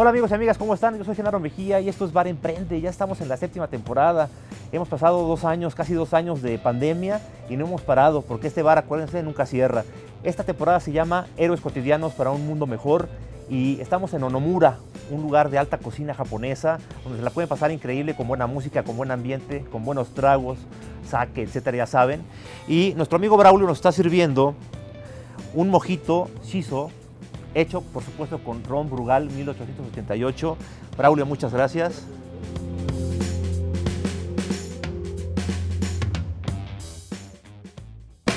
Hola amigos y amigas, ¿cómo están? Yo soy Genaro Mejía y esto es Bar Emprende. Ya estamos en la séptima temporada. Hemos pasado dos años, casi dos años de pandemia y no hemos parado porque este bar, acuérdense, nunca cierra. Esta temporada se llama Héroes Cotidianos para un Mundo Mejor y estamos en Onomura, un lugar de alta cocina japonesa donde se la pueden pasar increíble con buena música, con buen ambiente, con buenos tragos, sake, etcétera, ya saben. Y nuestro amigo Braulio nos está sirviendo un mojito shiso hecho por supuesto con Ron Brugal 1888. Braulio, muchas gracias.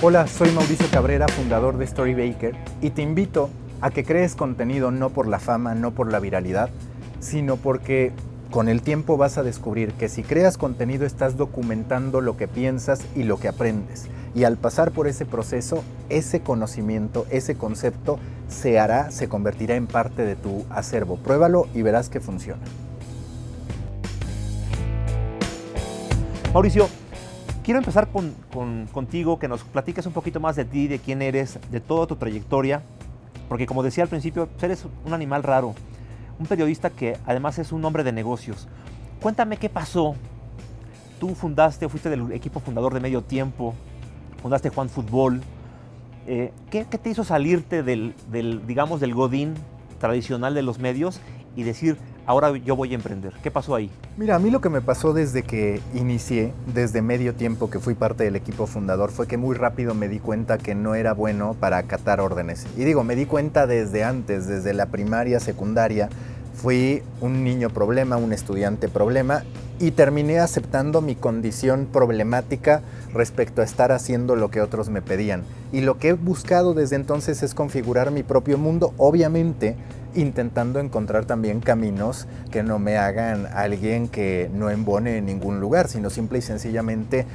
Hola, soy Mauricio Cabrera, fundador de Storybaker, y te invito a que crees contenido no por la fama, no por la viralidad, sino porque con el tiempo vas a descubrir que si creas contenido estás documentando lo que piensas y lo que aprendes. Y al pasar por ese proceso, ese conocimiento, ese concepto se hará, se convertirá en parte de tu acervo. Pruébalo y verás que funciona. Mauricio, quiero empezar contigo, que nos platiques un poquito más de ti, de quién eres, de toda tu trayectoria, porque como decía al principio, eres un animal raro un periodista que además es un hombre de negocios. Cuéntame qué pasó. Tú fundaste, fuiste del equipo fundador de Medio Tiempo, fundaste Juan Fútbol. Eh, ¿qué, te hizo salirte del, digamos, del godín tradicional de los medios y decir, ahora yo voy a emprender? ¿Qué pasó ahí? Mira, a mí lo que me pasó desde que inicié, desde medio tiempo que fui parte del equipo fundador, fue que muy rápido me di cuenta que no era bueno para acatar órdenes. Y digo, me di cuenta desde antes, desde la primaria, secundaria, Fui un niño problema, un estudiante problema y terminé aceptando mi condición problemática respecto a estar haciendo lo que otros me pedían. Y lo que he buscado desde entonces es configurar mi propio mundo, obviamente intentando encontrar también caminos que no me hagan alguien que no embone en ningún lugar, sino simple y sencillamente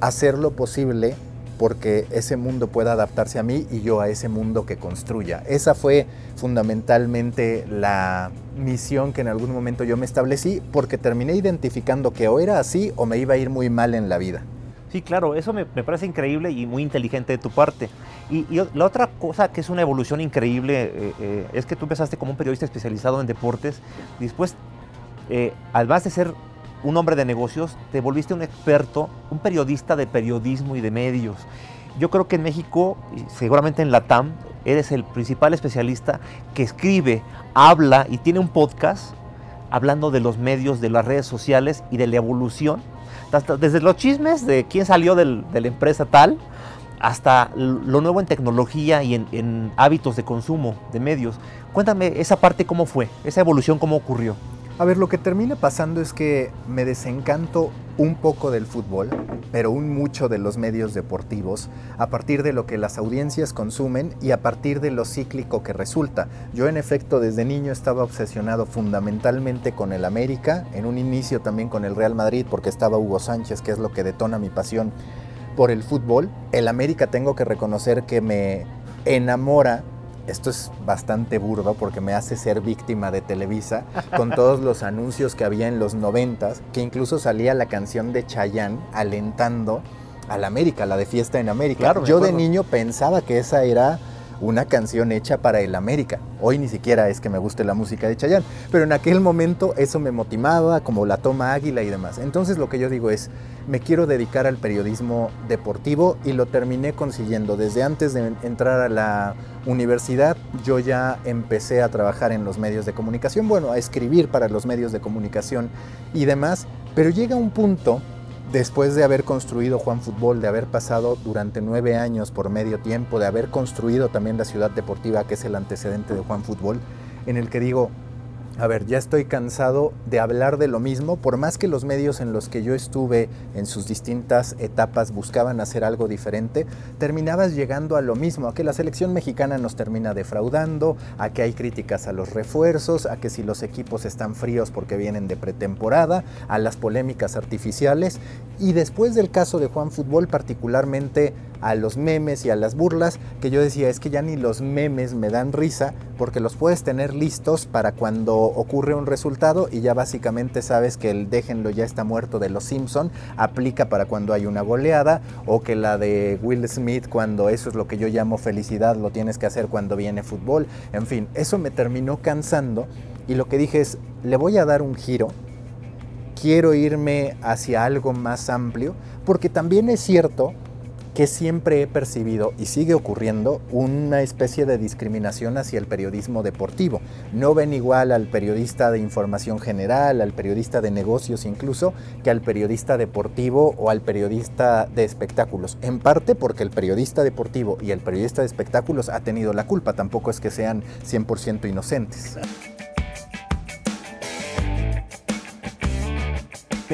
hacer lo posible porque ese mundo pueda adaptarse a mí y yo a ese mundo que construya. Esa fue fundamentalmente la misión que en algún momento yo me establecí porque terminé identificando que o era así o me iba a ir muy mal en la vida. Sí, claro, eso me, parece increíble y muy inteligente de tu parte. Y, la otra cosa que es una evolución increíble eh, eh, es que tú empezaste como un periodista especializado en deportes, después, eh, además de ser un hombre de negocios, te volviste un experto, un periodista de periodismo y de medios. Yo creo que en México, seguramente en la TAM, eres el principal especialista que escribe, habla y tiene un podcast hablando de los medios, de las redes sociales y de la evolución. Desde los chismes de quién salió de la empresa tal, hasta lo nuevo en tecnología y en, en hábitos de consumo de medios. Cuéntame esa parte cómo fue, esa evolución cómo ocurrió. A ver, lo que termina pasando es que me desencanto un poco del fútbol, pero un mucho de los medios deportivos, a partir de lo que las audiencias consumen y a partir de lo cíclico que resulta. Yo en efecto desde niño estaba obsesionado fundamentalmente con el América, en un inicio también con el Real Madrid, porque estaba Hugo Sánchez, que es lo que detona mi pasión por el fútbol. El América tengo que reconocer que me enamora esto es bastante burdo porque me hace ser víctima de Televisa con todos los anuncios que había en los noventas, que incluso salía la canción de Chayanne alentando a la América, la de Fiesta en América. Yo de niño pensaba que esa era una canción hecha para el América. Hoy ni siquiera es que me guste la música de Chayanne, pero en aquel momento eso me motivaba, como la toma águila y demás. Entonces lo que yo digo es, me quiero dedicar al periodismo deportivo y lo terminé consiguiendo. Desde antes de entrar a la universidad, yo ya empecé a trabajar en los medios de comunicación, bueno, a escribir para los medios de comunicación y demás, pero llega un punto después de haber construido Juan Fútbol, de haber pasado durante nueve años por medio tiempo, de haber construido también la ciudad deportiva, que es el antecedente de Juan Fútbol, en el que digo, a ver, ya estoy cansado de hablar de lo mismo, por más que los medios en los que yo estuve en sus distintas etapas buscaban hacer algo diferente, terminabas llegando a lo mismo, a que la selección mexicana nos termina defraudando, a que hay críticas a los refuerzos, a que si los equipos están fríos porque vienen de pretemporada, a las polémicas artificiales. Y después del caso de Juan Fútbol particularmente a los memes y a las burlas, que yo decía, es que ya ni los memes me dan risa, porque los puedes tener listos para cuando ocurre un resultado y ya básicamente sabes que el déjenlo ya está muerto de los Simpson aplica para cuando hay una goleada, o que la de Will Smith cuando eso es lo que yo llamo felicidad, lo tienes que hacer cuando viene fútbol, en fin, eso me terminó cansando y lo que dije es, le voy a dar un giro, quiero irme hacia algo más amplio, porque también es cierto que siempre he percibido, y sigue ocurriendo, una especie de discriminación hacia el periodismo deportivo. No ven igual al periodista de información general, al periodista de negocios incluso, que al periodista deportivo o al periodista de espectáculos. En parte porque el periodista deportivo y el periodista de espectáculos ha tenido la culpa, tampoco es que sean 100% inocentes.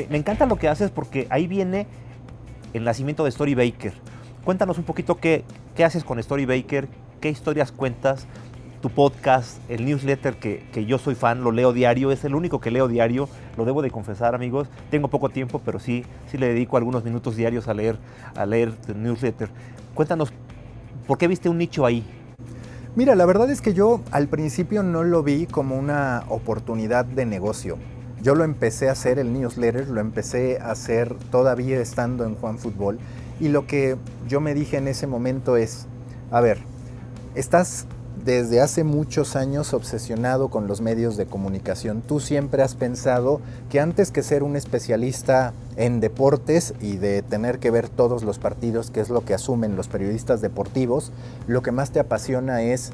Me encanta lo que haces porque ahí viene el nacimiento de Story Baker Cuéntanos un poquito qué, qué haces con Story Baker, qué historias cuentas, tu podcast, el newsletter que, que, yo soy fan, lo leo diario, es el único que leo diario, lo debo de confesar amigos, tengo poco tiempo, pero sí, sí le dedico algunos minutos diarios a leer, a leer el newsletter. Cuéntanos, ¿por qué viste un nicho ahí? Mira, la verdad es que yo al principio no lo vi como una oportunidad de negocio. Yo lo empecé a hacer, el newsletter, lo empecé a hacer todavía estando en Juan Fútbol y lo que yo me dije en ese momento es, a ver, estás desde hace muchos años obsesionado con los medios de comunicación. Tú siempre has pensado que antes que ser un especialista en deportes y de tener que ver todos los partidos, que es lo que asumen los periodistas deportivos, lo que más te apasiona es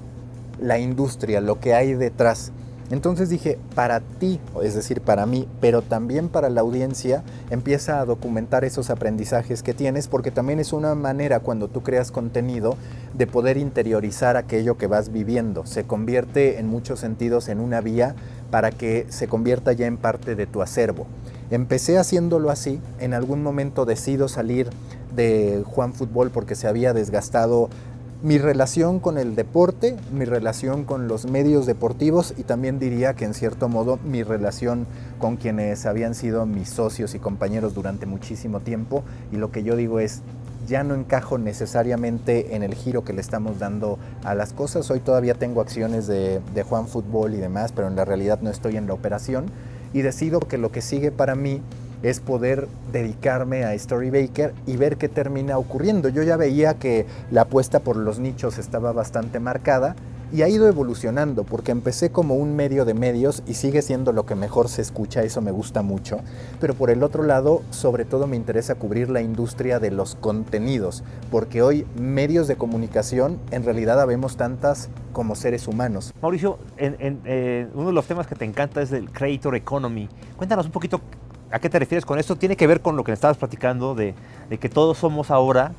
la industria, lo que hay detrás. Entonces dije, para ti, es decir, para mí, pero también para la audiencia, empieza a documentar esos aprendizajes que tienes, porque también es una manera cuando tú creas contenido de poder interiorizar aquello que vas viviendo. Se convierte en muchos sentidos en una vía para que se convierta ya en parte de tu acervo. Empecé haciéndolo así, en algún momento decido salir de Juan Fútbol porque se había desgastado mi relación con el deporte, mi relación con los medios deportivos y también diría que en cierto modo mi relación con quienes habían sido mis socios y compañeros durante muchísimo tiempo y lo que yo digo es ya no encajo necesariamente en el giro que le estamos dando a las cosas. Hoy todavía tengo acciones de, Juan Fútbol y demás, pero en la realidad no estoy en la operación y decido que lo que sigue para mí es poder dedicarme a Storybaker y ver qué termina ocurriendo. Yo ya veía que la apuesta por los nichos estaba bastante marcada y ha ido evolucionando porque empecé como un medio de medios y sigue siendo lo que mejor se escucha, eso me gusta mucho, pero por el otro lado sobre todo me interesa cubrir la industria de los contenidos, porque hoy medios de comunicación en realidad habemos tantas como seres humanos. Mauricio, eh, uno de los temas que te encanta es el Creator Economy. Cuéntanos un poquito ¿A qué te refieres con esto? Tiene que ver con lo que estabas platicando de, de que todos somos ahora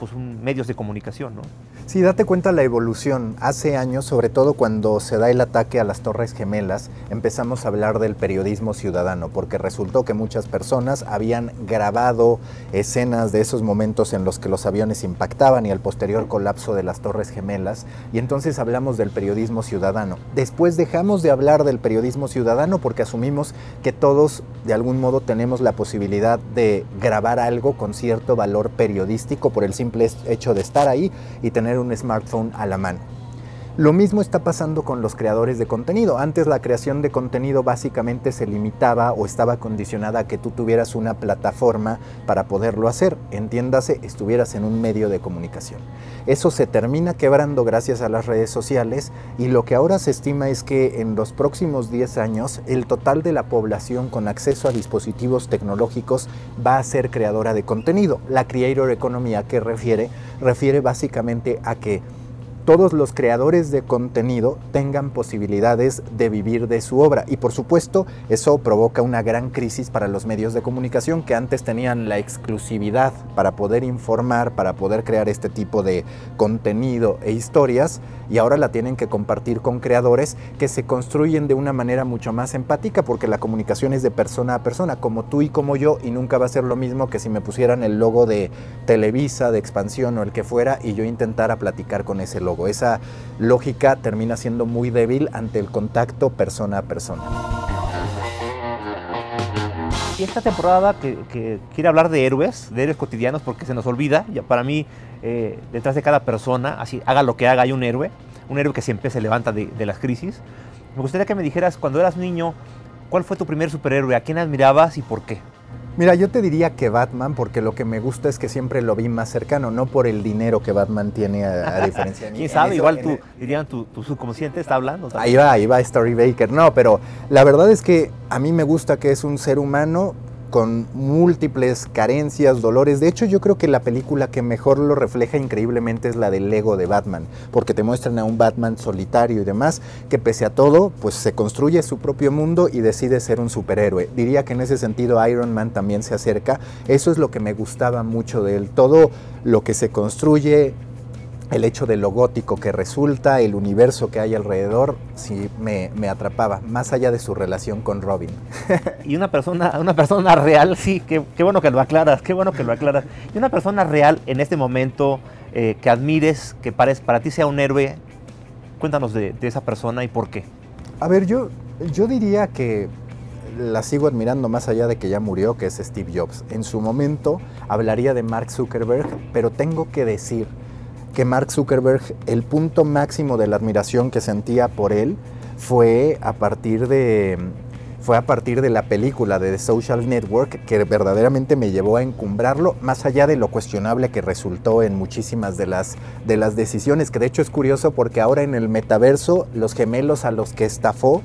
pues, un, medios de comunicación, ¿no? Sí, date cuenta la evolución. Hace años, sobre todo cuando se da el ataque a las Torres Gemelas, empezamos a hablar del periodismo ciudadano, porque resultó que muchas personas habían grabado escenas de esos momentos en los que los aviones impactaban y el posterior colapso de las Torres Gemelas, y entonces hablamos del periodismo ciudadano. Después dejamos de hablar del periodismo ciudadano porque asumimos que todos de algún modo tenemos la posibilidad de grabar algo con cierto valor periodístico por el simple hecho de estar ahí y tener un smartphone a la mano. Lo mismo está pasando con los creadores de contenido. Antes la creación de contenido básicamente se limitaba o estaba condicionada a que tú tuvieras una plataforma para poderlo hacer. Entiéndase, estuvieras en un medio de comunicación. Eso se termina quebrando gracias a las redes sociales y lo que ahora se estima es que en los próximos 10 años el total de la población con acceso a dispositivos tecnológicos va a ser creadora de contenido. La Creator Economy a qué refiere? Refiere básicamente a que todos los creadores de contenido tengan posibilidades de vivir de su obra. Y por supuesto, eso provoca una gran crisis para los medios de comunicación que antes tenían la exclusividad para poder informar, para poder crear este tipo de contenido e historias, y ahora la tienen que compartir con creadores que se construyen de una manera mucho más empática, porque la comunicación es de persona a persona, como tú y como yo, y nunca va a ser lo mismo que si me pusieran el logo de Televisa, de Expansión o el que fuera, y yo intentara platicar con ese logo. Esa lógica termina siendo muy débil ante el contacto persona a persona. Y esta temporada que, quiere hablar de héroes, de héroes cotidianos, porque se nos olvida, ya para mí, eh, detrás de cada persona, así haga lo que haga, hay un héroe, un héroe que siempre se levanta de, de las crisis. Me gustaría que me dijeras, cuando eras niño, ¿cuál fue tu primer superhéroe? ¿A quién admirabas y por qué? Mira, yo te diría que Batman, porque lo que me gusta es que siempre lo vi más cercano, no por el dinero que Batman tiene a, diferencia de mí. ¿Quién sabe? Igual tú, dirían, tu, tu, subconsciente está hablando. Ahí va, ahí va Story Baker. No, pero la verdad es que a mí me gusta que es un ser humano con múltiples carencias, dolores. De hecho, yo creo que la película que mejor lo refleja increíblemente es la del Lego de Batman, porque te muestran a un Batman solitario y demás, que pese a todo, pues se construye su propio mundo y decide ser un superhéroe. Diría que en ese sentido Iron Man también se acerca. Eso es lo que me gustaba mucho de él. Todo lo que se construye, el hecho de lo gótico que resulta, el universo que hay alrededor, sí me, atrapaba, más allá de su relación con Robin. y una persona, una persona real, sí, qué, bueno que lo aclaras, qué bueno que lo aclaras. Y una persona real en este momento eh, que admires, que pares, para ti sea un héroe, cuéntanos de, esa persona y por qué. A ver, yo, yo diría que la sigo admirando más allá de que ya murió, que es Steve Jobs. En su momento hablaría de Mark Zuckerberg, pero tengo que decir que Mark Zuckerberg, el punto máximo de la admiración que sentía por él fue a partir de fue a partir de la película de The Social Network que verdaderamente me llevó a encumbrarlo, más allá de lo cuestionable que resultó en muchísimas de las, de las decisiones, que de hecho es curioso porque ahora en el metaverso los gemelos a los que estafó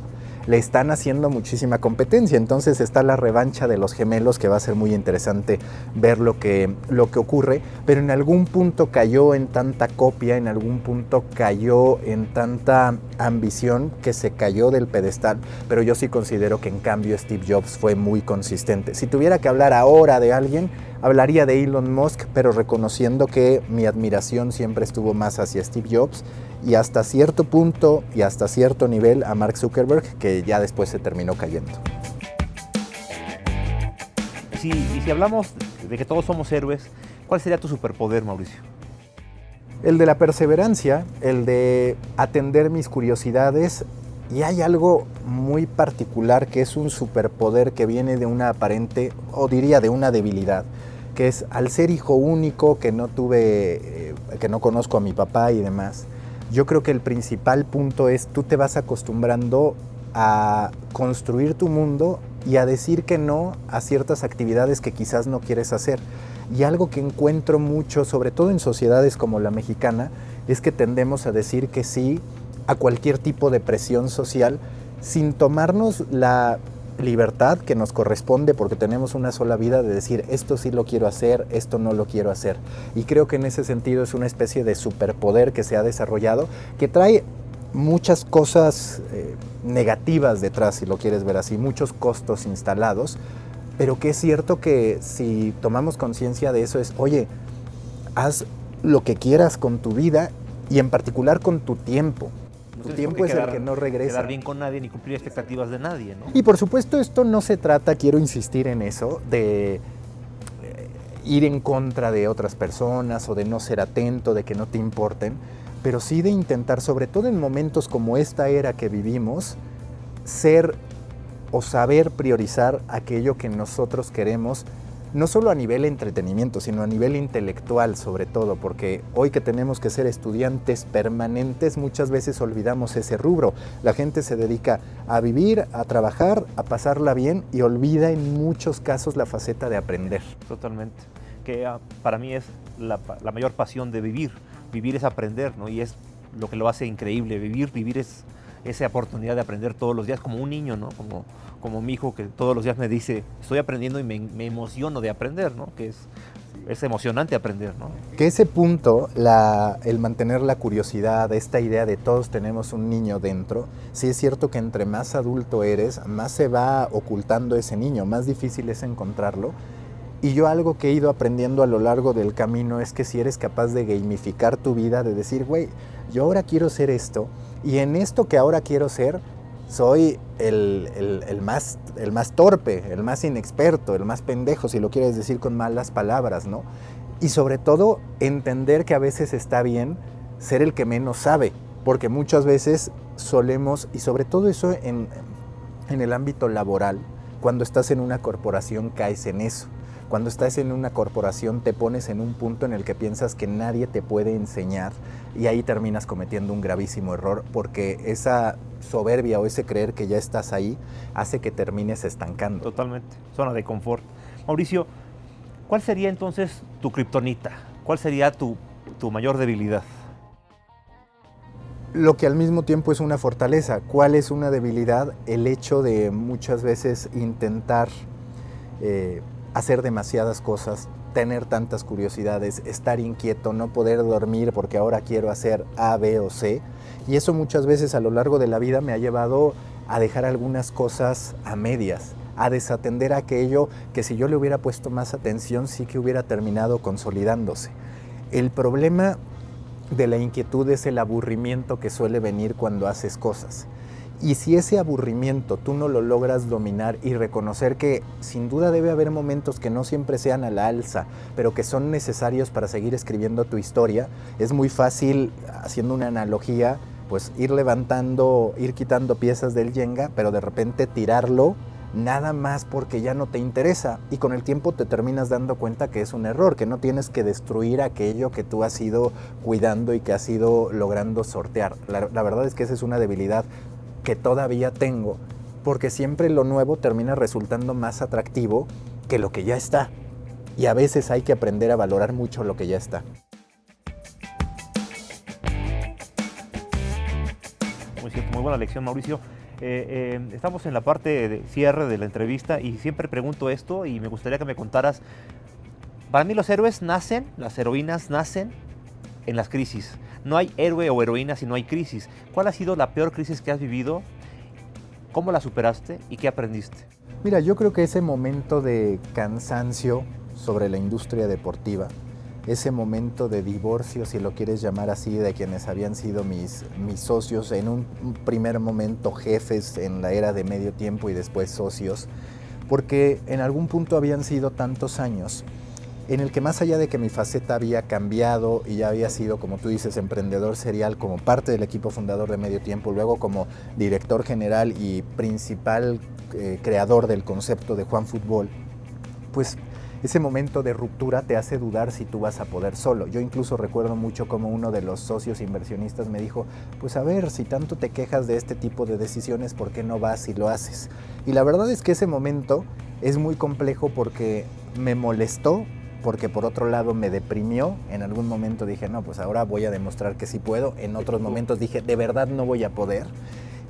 le están haciendo muchísima competencia. Entonces está la revancha de los gemelos que va a ser muy interesante ver lo que, lo que ocurre. Pero en algún punto cayó en tanta copia, en algún punto cayó en tanta ambición que se cayó del pedestal. Pero yo sí considero que en cambio Steve Jobs fue muy consistente. Si tuviera que hablar ahora de alguien, hablaría de Elon Musk, pero reconociendo que mi admiración siempre estuvo más hacia Steve Jobs y hasta cierto punto y hasta cierto nivel a Mark Zuckerberg, que ya después se terminó cayendo. Sí, y si hablamos de que todos somos héroes, ¿cuál sería tu superpoder, Mauricio? El de la perseverancia, el de atender mis curiosidades y hay algo muy particular que es un superpoder que viene de una aparente, o diría de una debilidad, que es al ser hijo único, que no tuve, eh, que no conozco a mi papá y demás, yo creo que el principal punto es tú te vas acostumbrando a construir tu mundo y a decir que no a ciertas actividades que quizás no quieres hacer. Y algo que encuentro mucho, sobre todo en sociedades como la mexicana, es que tendemos a decir que sí a cualquier tipo de presión social sin tomarnos la libertad que nos corresponde porque tenemos una sola vida de decir esto sí lo quiero hacer, esto no lo quiero hacer. Y creo que en ese sentido es una especie de superpoder que se ha desarrollado que trae muchas cosas eh, negativas detrás, si lo quieres ver así, muchos costos instalados, pero que es cierto que si tomamos conciencia de eso es, oye, haz lo que quieras con tu vida y en particular con tu tiempo tu tiempo es el que no regresa. Quedar bien con nadie ni cumplir expectativas de nadie, ¿no? Y por supuesto esto no se trata, quiero insistir en eso, de eh, ir en contra de otras personas o de no ser atento, de que no te importen, pero sí de intentar, sobre todo en momentos como esta era que vivimos, ser o saber priorizar aquello que nosotros queremos no solo a nivel entretenimiento, sino a nivel intelectual sobre todo, porque hoy que tenemos que ser estudiantes permanentes, muchas veces olvidamos ese rubro. La gente se dedica a vivir, a trabajar, a pasarla bien y olvida en muchos casos la faceta de aprender. Totalmente, que ah, para mí es la, mayor pasión de vivir. Vivir es aprender, ¿no? Y es lo que lo hace increíble. Vivir, vivir es esa oportunidad de aprender todos los días como un niño, ¿no? Como, como mi hijo que todos los días me dice, estoy aprendiendo y me, emociono de aprender, ¿no? Que es, es emocionante aprender, ¿no? Que ese punto, la, el mantener la curiosidad, esta idea de todos tenemos un niño dentro, sí es cierto que entre más adulto eres, más se va ocultando ese niño, más difícil es encontrarlo. Y yo algo que he ido aprendiendo a lo largo del camino es que si eres capaz de gamificar tu vida, de decir, güey, yo ahora quiero ser esto, y en esto que ahora quiero ser, soy el, más, el más torpe, el más inexperto, el más pendejo, si lo quieres decir con malas palabras, ¿no? Y sobre todo entender que a veces está bien ser el que menos sabe, porque muchas veces solemos, y sobre todo eso en, en el ámbito laboral, cuando estás en una corporación caes en eso. Cuando estás en una corporación te pones en un punto en el que piensas que nadie te puede enseñar y ahí terminas cometiendo un gravísimo error porque esa soberbia o ese creer que ya estás ahí hace que termines estancando. Totalmente, zona de confort. Mauricio, ¿cuál sería entonces tu kriptonita? ¿Cuál sería tu, tu mayor debilidad? lo que al mismo tiempo es una fortaleza. ¿Cuál es una debilidad? El hecho de muchas veces intentar eh, hacer demasiadas cosas, tener tantas curiosidades, estar inquieto, no poder dormir porque ahora quiero hacer A, B o C. Y eso muchas veces a lo largo de la vida me ha llevado a dejar algunas cosas a medias, a desatender aquello que si yo le hubiera puesto más atención sí que hubiera terminado consolidándose. El problema de la inquietud es el aburrimiento que suele venir cuando haces cosas. Y si ese aburrimiento tú no lo logras dominar y reconocer que sin duda debe haber momentos que no siempre sean a la alza, pero que son necesarios para seguir escribiendo tu historia, es muy fácil, haciendo una analogía, pues ir levantando, ir quitando piezas del yenga, pero de repente tirarlo nada más porque ya no te interesa y con el tiempo te terminas dando cuenta que es un error, que no tienes que destruir aquello que tú has ido cuidando y que has ido logrando sortear. La verdad es que esa es una debilidad que todavía tengo, porque siempre lo nuevo termina resultando más atractivo que lo que ya está. Y a veces hay que aprender a valorar mucho lo que ya está. Muy, buena lección, Mauricio. Eh, eh, estamos en la parte de cierre de la entrevista y siempre pregunto esto y me gustaría que me contaras, para mí los héroes nacen, las heroínas nacen en las crisis. No hay héroe o heroína si no hay crisis. ¿Cuál ha sido la peor crisis que has vivido? ¿Cómo la superaste y qué aprendiste? Mira, yo creo que ese momento de cansancio sobre la industria deportiva, ese momento de divorcio, si lo quieres llamar así, de quienes habían sido mis, mis socios, en un primer momento jefes en la era de medio tiempo y después socios, porque en algún punto habían sido tantos años en el que más allá de que mi faceta había cambiado y ya había sido, como tú dices, emprendedor serial como parte del equipo fundador de Medio Tiempo, luego como director general y principal eh, creador del concepto de Juan Fútbol, pues ese momento de ruptura te hace dudar si tú vas a poder solo. Yo incluso recuerdo mucho como uno de los socios inversionistas me dijo, pues a ver, si tanto te quejas de este tipo de decisiones, ¿por qué no vas y lo haces? Y la verdad es que ese momento es muy complejo porque me molestó, porque por otro lado me deprimió. En algún momento dije, no, pues ahora voy a demostrar que sí puedo. En otros momentos dije, de verdad no voy a poder.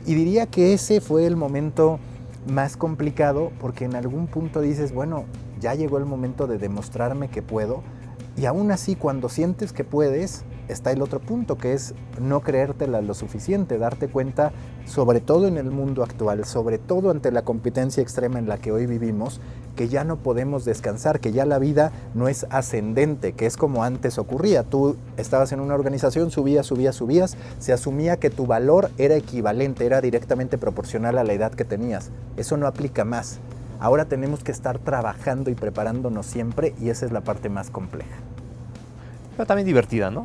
Y diría que ese fue el momento más complicado porque en algún punto dices, bueno, ya llegó el momento de demostrarme que puedo. Y aún así, cuando sientes que puedes, está el otro punto, que es no creértela lo suficiente, darte cuenta, sobre todo en el mundo actual, sobre todo ante la competencia extrema en la que hoy vivimos, que ya no podemos descansar, que ya la vida no es ascendente, que es como antes ocurría. Tú estabas en una organización, subías, subías, subías, se asumía que tu valor era equivalente, era directamente proporcional a la edad que tenías. Eso no aplica más. Ahora tenemos que estar trabajando y preparándonos siempre y esa es la parte más compleja. Pero también divertida, ¿no?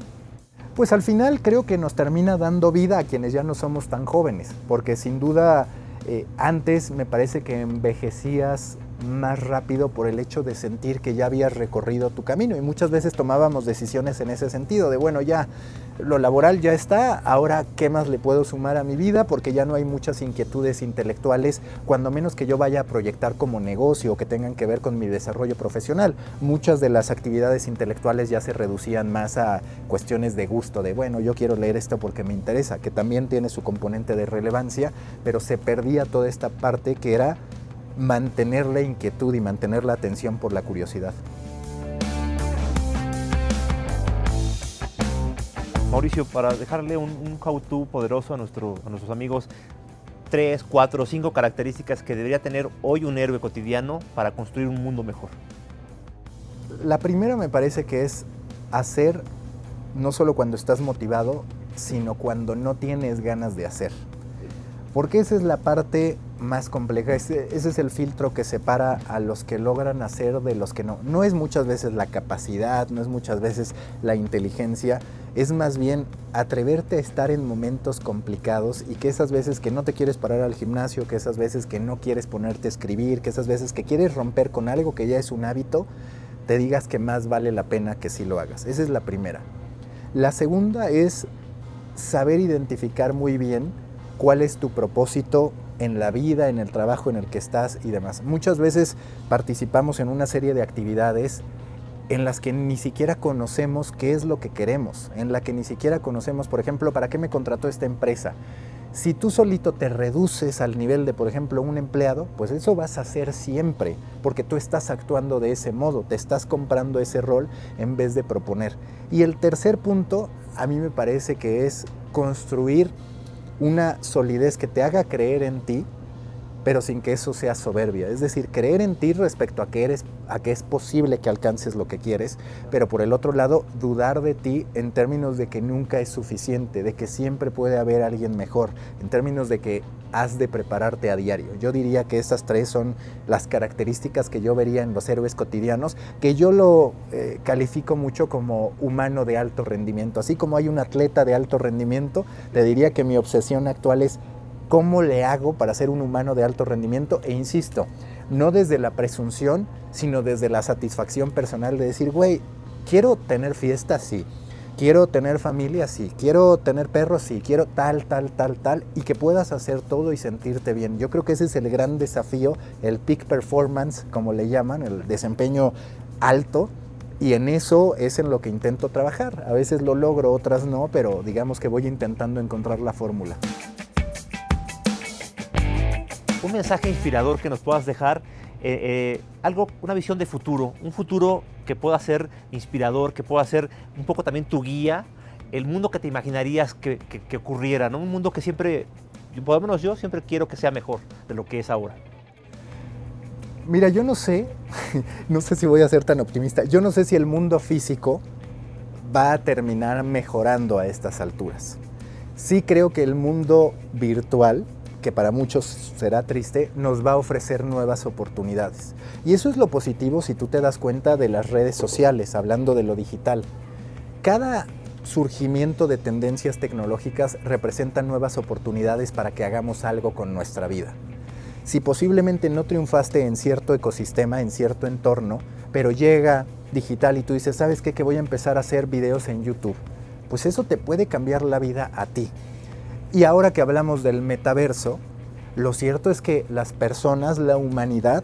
Pues al final creo que nos termina dando vida a quienes ya no somos tan jóvenes, porque sin duda eh, antes me parece que envejecías más rápido por el hecho de sentir que ya habías recorrido tu camino y muchas veces tomábamos decisiones en ese sentido de bueno ya lo laboral ya está, ahora qué más le puedo sumar a mi vida porque ya no hay muchas inquietudes intelectuales cuando menos que yo vaya a proyectar como negocio o que tengan que ver con mi desarrollo profesional. Muchas de las actividades intelectuales ya se reducían más a cuestiones de gusto, de bueno yo quiero leer esto porque me interesa, que también tiene su componente de relevancia, pero se perdía toda esta parte que era mantener la inquietud y mantener la atención por la curiosidad. Mauricio, para dejarle un, un how-to poderoso a, nuestro, a nuestros amigos, tres, cuatro, cinco características que debería tener hoy un héroe cotidiano para construir un mundo mejor. La primera me parece que es hacer no solo cuando estás motivado, sino cuando no tienes ganas de hacer. Porque esa es la parte más compleja. Ese, es el filtro que separa a los que logran hacer de los que no. No es muchas veces la capacidad, no es muchas veces la inteligencia, es más bien atreverte a estar en momentos complicados y que esas veces que no te quieres parar al gimnasio, que esas veces que no quieres ponerte a escribir, que esas veces que quieres romper con algo que ya es un hábito, te digas que más vale la pena que si lo hagas. Esa es la primera. La segunda es saber identificar muy bien cuál es tu propósito en la vida, en el trabajo en el que estás y demás. Muchas veces participamos en una serie de actividades en las que ni siquiera conocemos qué es lo que queremos, en la que ni siquiera conocemos, por ejemplo, para qué me contrató esta empresa. Si tú solito te reduces al nivel de, por ejemplo, un empleado, pues eso vas a hacer siempre, porque tú estás actuando de ese modo, te estás comprando ese rol en vez de proponer. Y el tercer punto, a mí me parece que es construir una solidez que te haga creer en ti, pero sin que eso sea soberbia. Es decir, creer en ti respecto a que, eres, a que es posible que alcances lo que quieres, pero por el otro lado, dudar de ti en términos de que nunca es suficiente, de que siempre puede haber alguien mejor, en términos de que has de prepararte a diario. Yo diría que esas tres son las características que yo vería en los héroes cotidianos, que yo lo eh, califico mucho como humano de alto rendimiento. Así como hay un atleta de alto rendimiento, te diría que mi obsesión actual es cómo le hago para ser un humano de alto rendimiento. E insisto, no desde la presunción, sino desde la satisfacción personal de decir, güey, quiero tener fiestas, sí, quiero tener familia, sí, quiero tener perros, sí, quiero tal, tal, tal, tal, y que puedas hacer todo y sentirte bien. Yo creo que ese es el gran desafío, el peak performance, como le llaman, el desempeño alto, y en eso es en lo que intento trabajar. A veces lo logro, otras no, pero digamos que voy intentando encontrar la fórmula un mensaje inspirador que nos puedas dejar, eh, eh, algo, una visión de futuro, un futuro que pueda ser inspirador, que pueda ser un poco también tu guía, el mundo que te imaginarías que, ocurriera, ¿no? un mundo que siempre, por lo menos yo siempre quiero que sea mejor de lo que es ahora. Mira, yo no sé, no sé si voy a ser tan optimista, yo no sé si el mundo físico va a terminar mejorando a estas alturas. Sí creo que el mundo virtual, que para muchos será triste, nos va a ofrecer nuevas oportunidades. Y eso es lo positivo si tú te das cuenta de las redes sociales, hablando de lo digital. Cada surgimiento de tendencias tecnológicas representa nuevas oportunidades para que hagamos algo con nuestra vida. Si posiblemente no triunfaste en cierto ecosistema, en cierto entorno, pero llega digital y tú dices, ¿sabes qué? Que voy a empezar a hacer videos en YouTube. Pues eso te puede cambiar la vida a ti. Y ahora que hablamos del metaverso, lo cierto es que las personas, la humanidad,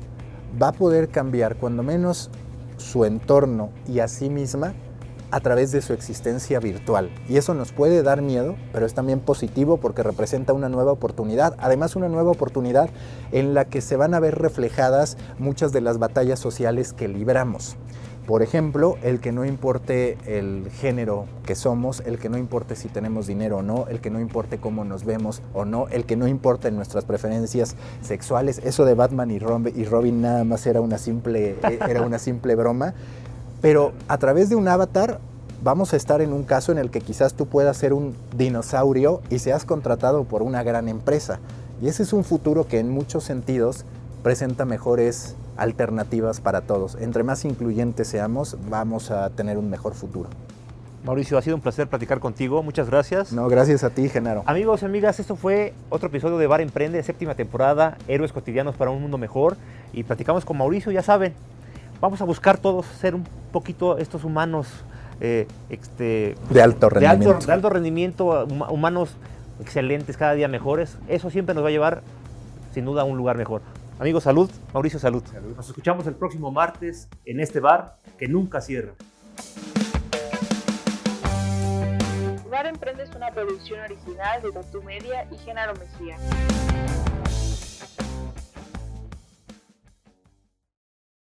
va a poder cambiar cuando menos su entorno y a sí misma a través de su existencia virtual. Y eso nos puede dar miedo, pero es también positivo porque representa una nueva oportunidad. Además, una nueva oportunidad en la que se van a ver reflejadas muchas de las batallas sociales que libramos. Por ejemplo, el que no importe el género que somos, el que no importe si tenemos dinero o no, el que no importe cómo nos vemos o no, el que no importe nuestras preferencias sexuales. Eso de Batman y Robin, nada más era una simple, era una simple broma. Pero a través de un avatar vamos a estar en un caso en el que quizás tú puedas ser un dinosaurio y seas contratado por una gran empresa. Y ese es un futuro que en muchos sentidos presenta mejores alternativas para todos. Entre más incluyentes seamos, vamos a tener un mejor futuro. Mauricio, ha sido un placer platicar contigo. Muchas gracias. No, gracias a ti, Genaro. Amigos y amigas, esto fue otro episodio de Bar Emprende, séptima temporada, Héroes Cotidianos para un Mundo Mejor. Y platicamos con Mauricio, ya saben, vamos a buscar todos ser un poquito estos humanos eh, este, de alto rendimiento. de alto rendimiento, humanos excelentes, cada día mejores. Eso siempre nos va a llevar, sin duda, a un lugar mejor. Amigos, salud. Mauricio, salud. Nos escuchamos el próximo martes en este bar que nunca cierra. Bar Emprende es una producción original de Tatu Media y Genaro Mejía.